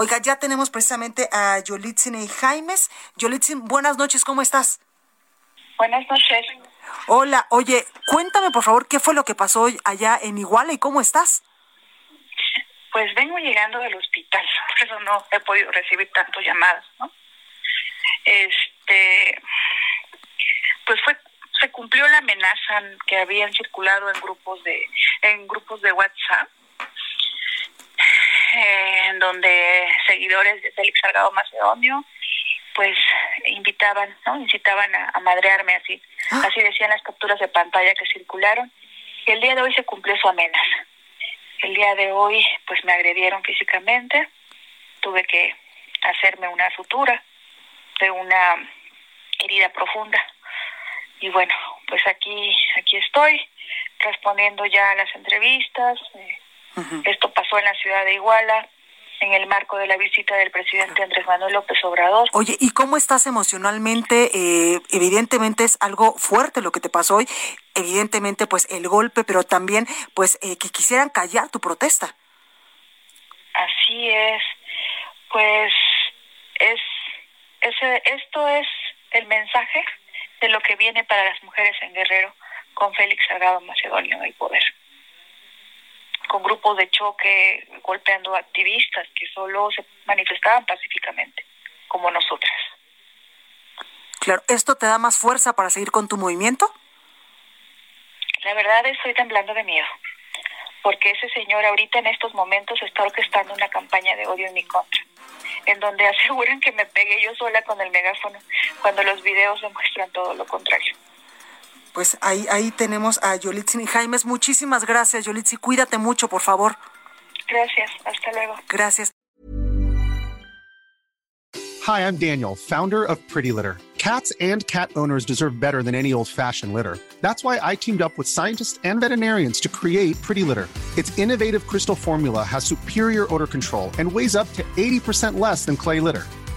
Oiga, ya tenemos precisamente a Yolitzin y Jaimes. Yolitzin, buenas noches, ¿cómo estás? Buenas noches. Hola, oye, cuéntame por favor qué fue lo que pasó hoy allá en Iguala y cómo estás. Pues vengo llegando del hospital, por eso no he podido recibir tantas llamadas, ¿no? Este, pues fue se cumplió la amenaza que habían circulado en grupos de en grupos de WhatsApp en donde seguidores de Félix Salgado Macedonio pues invitaban, ¿no? incitaban a, a madrearme así. Así decían las capturas de pantalla que circularon. Y el día de hoy se cumplió su amenaza. El día de hoy pues me agredieron físicamente, tuve que hacerme una sutura de una herida profunda. Y bueno, pues aquí aquí estoy respondiendo ya a las entrevistas. Eh, Esto pasó en la ciudad de Iguala en el marco de la visita del presidente Andrés Manuel López Obrador. Oye, ¿y cómo estás emocionalmente? Eh, evidentemente es algo fuerte lo que te pasó hoy. Evidentemente, pues el golpe, pero también, pues, eh, que quisieran callar tu protesta. Así es. Pues es, ese, esto es el mensaje de lo que viene para las mujeres en Guerrero con Félix Salgado Macedonio en el poder. Con grupos de choque golpeando activistas que solo se manifestaban pacíficamente, como nosotras. Claro, ¿esto te da más fuerza para seguir con tu movimiento? La verdad estoy temblando de miedo, porque ese señor ahorita en estos momentos está orquestando una campaña de odio en mi contra, en donde aseguran que me pegué yo sola con el megáfono, cuando los videos demuestran todo lo contrario. Pues ahí, ahí tenemos a Yolitzin y Jaimes. Muchísimas gracias, Yolitzin. Cuídate mucho, por favor. Gracias, hasta luego. Gracias. Hi, I'm Daniel, founder of Pretty Litter. Cats and cat owners deserve better than any old fashioned litter. That's why I teamed up with scientists and veterinarians to create Pretty Litter. Its innovative crystal formula has superior odor control and weighs up to 80% less than clay litter.